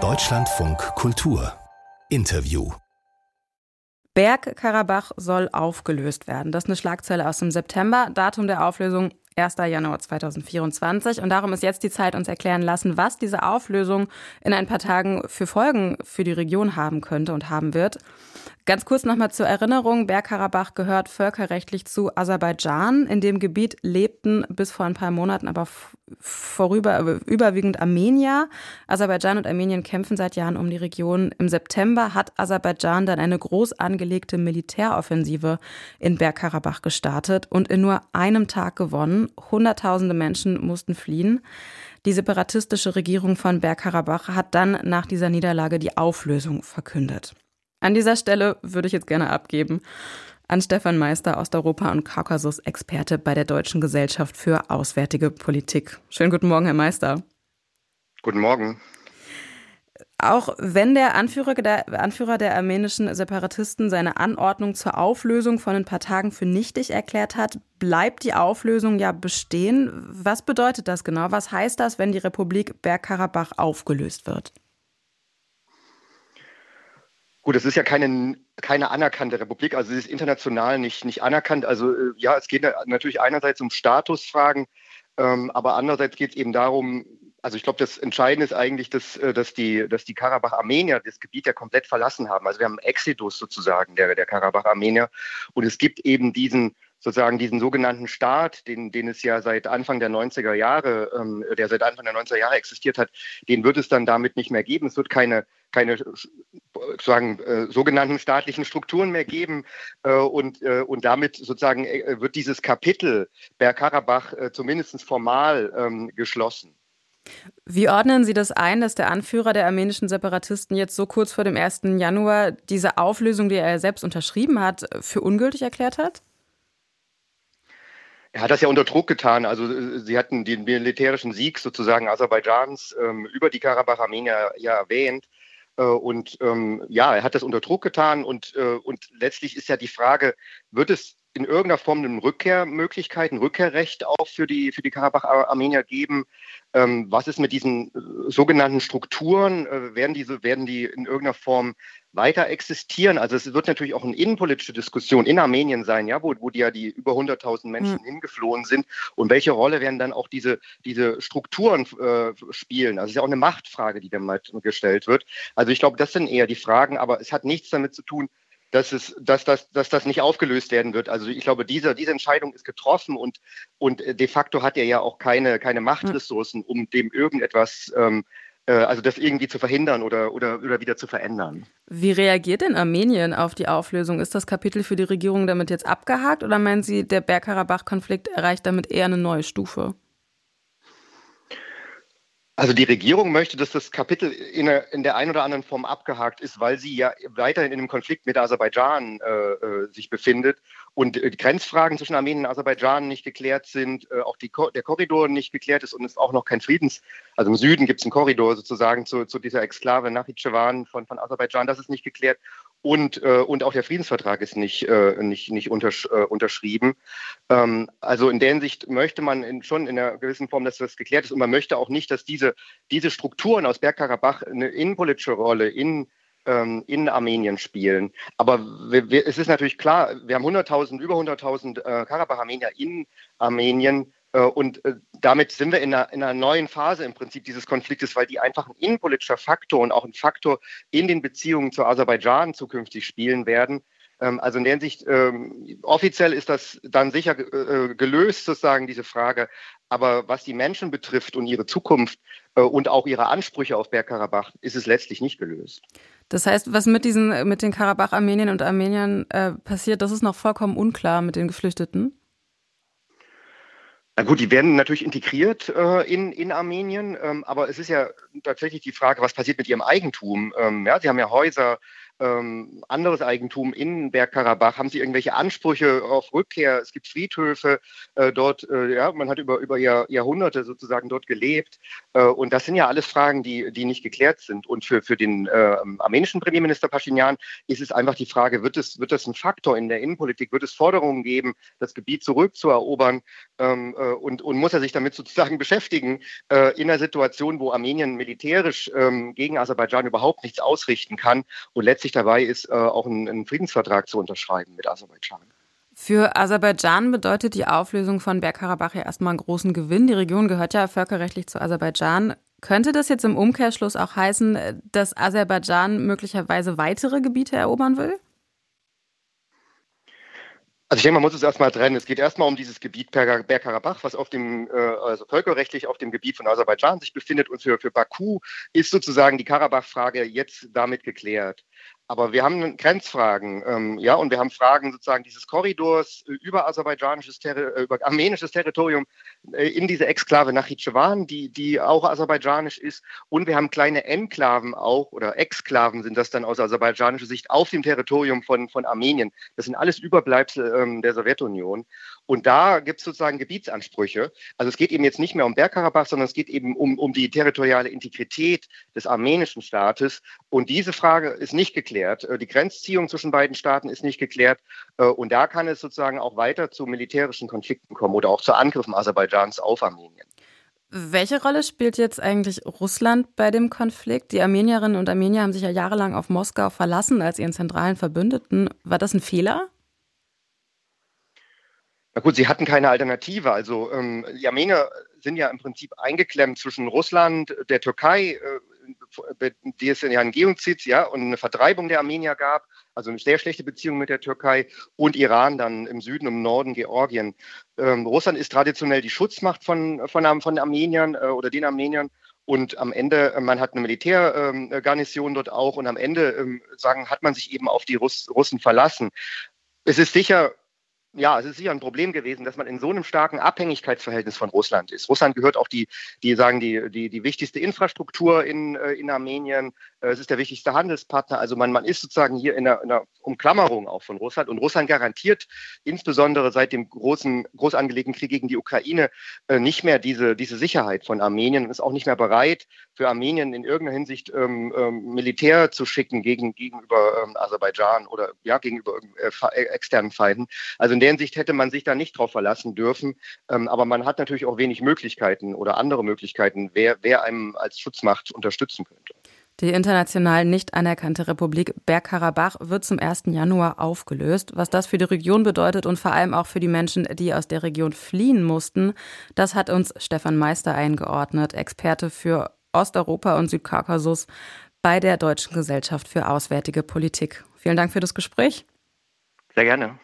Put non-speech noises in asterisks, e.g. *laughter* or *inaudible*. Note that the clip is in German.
Deutschlandfunk Kultur Interview Bergkarabach soll aufgelöst werden. Das ist eine Schlagzeile aus dem September. Datum der Auflösung 1. Januar 2024. Und darum ist jetzt die Zeit, uns erklären lassen, was diese Auflösung in ein paar Tagen für Folgen für die Region haben könnte und haben wird. Ganz kurz nochmal zur Erinnerung, Bergkarabach gehört völkerrechtlich zu Aserbaidschan. In dem Gebiet lebten bis vor ein paar Monaten aber vorüber, überwiegend Armenier. Aserbaidschan und Armenien kämpfen seit Jahren um die Region. Im September hat Aserbaidschan dann eine groß angelegte Militäroffensive in Bergkarabach gestartet und in nur einem Tag gewonnen. Hunderttausende Menschen mussten fliehen. Die separatistische Regierung von Bergkarabach hat dann nach dieser Niederlage die Auflösung verkündet. An dieser Stelle würde ich jetzt gerne abgeben an Stefan Meister, Osteuropa- und Kaukasus-Experte bei der Deutschen Gesellschaft für Auswärtige Politik. Schönen guten Morgen, Herr Meister. Guten Morgen. Auch wenn der Anführer, der Anführer der armenischen Separatisten seine Anordnung zur Auflösung von ein paar Tagen für nichtig erklärt hat, bleibt die Auflösung ja bestehen. Was bedeutet das genau? Was heißt das, wenn die Republik Bergkarabach aufgelöst wird? Gut, es ist ja keine, keine anerkannte Republik, also sie ist international nicht, nicht anerkannt. Also äh, ja, es geht natürlich einerseits um Statusfragen, ähm, aber andererseits geht es eben darum, also ich glaube, das Entscheidende ist eigentlich, dass, äh, dass die, dass die Karabach-Armenier das Gebiet ja komplett verlassen haben. Also wir haben einen Exodus sozusagen der, der Karabach-Armenier und es gibt eben diesen sozusagen diesen sogenannten Staat, den, den es ja seit Anfang der 90er Jahre, ähm, der seit Anfang der 90er Jahre existiert hat, den wird es dann damit nicht mehr geben. Es wird keine, keine sozusagen äh, sogenannten staatlichen Strukturen mehr geben äh, und, äh, und damit sozusagen äh, wird dieses Kapitel Bergkarabach äh, zumindest formal ähm, geschlossen. Wie ordnen Sie das ein, dass der Anführer der armenischen Separatisten jetzt so kurz vor dem 1. Januar diese Auflösung, die er selbst unterschrieben hat, für ungültig erklärt hat? Er hat das ja unter Druck getan. Also äh, sie hatten den militärischen Sieg sozusagen Aserbaidschans ähm, über die Karabach-Armenier ja erwähnt. Äh, und ähm, ja, er hat das unter Druck getan. Und, äh, und letztlich ist ja die Frage, wird es in irgendeiner Form eine Rückkehrmöglichkeit, ein Rückkehrrecht auch für die, für die Karabach-Armenier geben? Ähm, was ist mit diesen äh, sogenannten Strukturen? Äh, werden, diese, werden die in irgendeiner Form weiter existieren? Also es wird natürlich auch eine innenpolitische Diskussion in Armenien sein, ja, wo, wo die ja die über 100.000 Menschen mhm. hingeflohen sind. Und welche Rolle werden dann auch diese, diese Strukturen äh, spielen? Also es ist ja auch eine Machtfrage, die dann gestellt wird. Also ich glaube, das sind eher die Fragen, aber es hat nichts damit zu tun, dass, es, dass, das, dass das nicht aufgelöst werden wird. Also ich glaube, diese, diese Entscheidung ist getroffen und, und de facto hat er ja auch keine, keine Machtressourcen, um dem irgendetwas, ähm, äh, also das irgendwie zu verhindern oder, oder, oder wieder zu verändern. Wie reagiert denn Armenien auf die Auflösung? Ist das Kapitel für die Regierung damit jetzt abgehakt oder meinen Sie, der Bergkarabach-Konflikt erreicht damit eher eine neue Stufe? Also die Regierung möchte, dass das Kapitel in der, in der einen oder anderen Form abgehakt ist, weil sie ja weiterhin in einem Konflikt mit Aserbaidschan äh, äh sich befindet und äh, die Grenzfragen zwischen Armenien und Aserbaidschan nicht geklärt sind, äh, auch die, der Korridor nicht geklärt ist und es auch noch kein Friedens, also im Süden gibt es einen Korridor sozusagen zu, zu dieser Exklave Nachitschewan von, von Aserbaidschan, das ist nicht geklärt und, äh, und auch der Friedensvertrag ist nicht, äh, nicht, nicht untersch äh, unterschrieben. Ähm, also in der Hinsicht möchte man in, schon in einer gewissen Form, dass das geklärt ist und man möchte auch nicht, dass diese, diese Strukturen aus Bergkarabach eine innenpolitische Rolle in ähm, in Armenien spielen. Aber wir, wir, es ist natürlich klar, wir haben 100.000, über 100.000 äh, Karabach-Armenier in Armenien. Äh, und äh, damit sind wir in einer, in einer, neuen Phase im Prinzip dieses Konfliktes, weil die einfach ein innenpolitischer Faktor und auch ein Faktor in den Beziehungen zu Aserbaidschan zukünftig spielen werden. Ähm, also in der Hinsicht, ähm, offiziell ist das dann sicher äh, gelöst, sozusagen, diese Frage. Aber was die Menschen betrifft und ihre Zukunft und auch ihre Ansprüche auf Bergkarabach, ist es letztlich nicht gelöst. Das heißt, was mit diesen, mit den Karabach-Armeniern und Armeniern äh, passiert, das ist noch vollkommen unklar mit den Geflüchteten? Na gut, die werden natürlich integriert äh, in, in Armenien, ähm, aber es ist ja tatsächlich die Frage, was passiert mit ihrem Eigentum? Ähm, ja, sie haben ja Häuser, ähm, anderes Eigentum in Bergkarabach? Haben sie irgendwelche Ansprüche auf Rückkehr? Es gibt Friedhöfe äh, dort, äh, ja, man hat über, über Jahr, Jahrhunderte sozusagen dort gelebt. Äh, und das sind ja alles Fragen, die, die nicht geklärt sind. Und für, für den äh, armenischen Premierminister Pashinyan ist es einfach die Frage, wird es, wird es ein Faktor in der Innenpolitik? Wird es Forderungen geben, das Gebiet zurückzuerobern? Ähm, äh, und, und muss er sich damit sozusagen *laughs* beschäftigen äh, in einer Situation, wo Armenien militärisch ähm, gegen Aserbaidschan überhaupt nichts ausrichten kann und letztlich dabei ist, äh, auch einen, einen Friedensvertrag zu unterschreiben mit Aserbaidschan. Für Aserbaidschan bedeutet die Auflösung von Bergkarabach ja erstmal einen großen Gewinn. Die Region gehört ja völkerrechtlich zu Aserbaidschan. Könnte das jetzt im Umkehrschluss auch heißen, dass Aserbaidschan möglicherweise weitere Gebiete erobern will? Also ich denke, man muss es erstmal trennen. Es geht erstmal um dieses Gebiet Bergkarabach, was auf dem, äh, also völkerrechtlich auf dem Gebiet von Aserbaidschan sich befindet. Und für, für Baku ist sozusagen die Karabach-Frage jetzt damit geklärt. Aber wir haben Grenzfragen, ähm, ja, und wir haben Fragen sozusagen dieses Korridors äh, über aserbaidschanisches, Terri äh, über armenisches Territorium äh, in diese Exklave Nachitschewan, die, die auch aserbaidschanisch ist. Und wir haben kleine Enklaven auch, oder Exklaven sind das dann aus aserbaidschanischer Sicht, auf dem Territorium von, von Armenien. Das sind alles Überbleibsel ähm, der Sowjetunion. Und da gibt es sozusagen Gebietsansprüche. Also es geht eben jetzt nicht mehr um Bergkarabach, sondern es geht eben um, um die territoriale Integrität des armenischen Staates. Und diese Frage ist nicht geklärt. Äh, die Grenzziehung zwischen beiden Staaten ist nicht geklärt. Äh, und da kann es sozusagen auch weiter zu militärischen Konflikten kommen oder auch zu Angriffen Aserbaidschans auf Armenien. Welche Rolle spielt jetzt eigentlich Russland bei dem Konflikt? Die Armenierinnen und Armenier haben sich ja jahrelang auf Moskau verlassen als ihren zentralen Verbündeten. War das ein Fehler? Na gut, sie hatten keine Alternative. Also ähm, die Armenier sind ja im Prinzip eingeklemmt zwischen Russland, der Türkei, äh, die es ja einen Geozid, ja, und eine Vertreibung der Armenier gab, also eine sehr schlechte Beziehung mit der Türkei und Iran dann im Süden im Norden Georgien. Ähm, Russland ist traditionell die Schutzmacht von, von, von Armeniern äh, oder den Armeniern. Und am Ende, äh, man hat eine Militärgarnison ähm, dort auch und am Ende ähm, sagen, hat man sich eben auf die Russ Russen verlassen. Es ist sicher ja, es ist sicher ein Problem gewesen, dass man in so einem starken Abhängigkeitsverhältnis von Russland ist. Russland gehört auch die, die sagen, die, die, die wichtigste Infrastruktur in, äh, in Armenien. Äh, es ist der wichtigste Handelspartner. Also man, man ist sozusagen hier in einer, in einer Umklammerung auch von Russland. Und Russland garantiert insbesondere seit dem großen, groß angelegten Krieg gegen die Ukraine äh, nicht mehr diese, diese Sicherheit von Armenien und ist auch nicht mehr bereit, für Armenien in irgendeiner Hinsicht ähm, ähm, Militär zu schicken gegen, gegenüber ähm, Aserbaidschan oder ja, gegenüber äh, externen Feinden. Also in der Hinsicht hätte man sich da nicht drauf verlassen dürfen. Ähm, aber man hat natürlich auch wenig Möglichkeiten oder andere Möglichkeiten, wer, wer einem als Schutzmacht unterstützen könnte. Die international nicht anerkannte Republik Bergkarabach wird zum 1. Januar aufgelöst. Was das für die Region bedeutet und vor allem auch für die Menschen, die aus der Region fliehen mussten, das hat uns Stefan Meister eingeordnet, Experte für Osteuropa und Südkaukasus bei der Deutschen Gesellschaft für Auswärtige Politik. Vielen Dank für das Gespräch. Sehr gerne.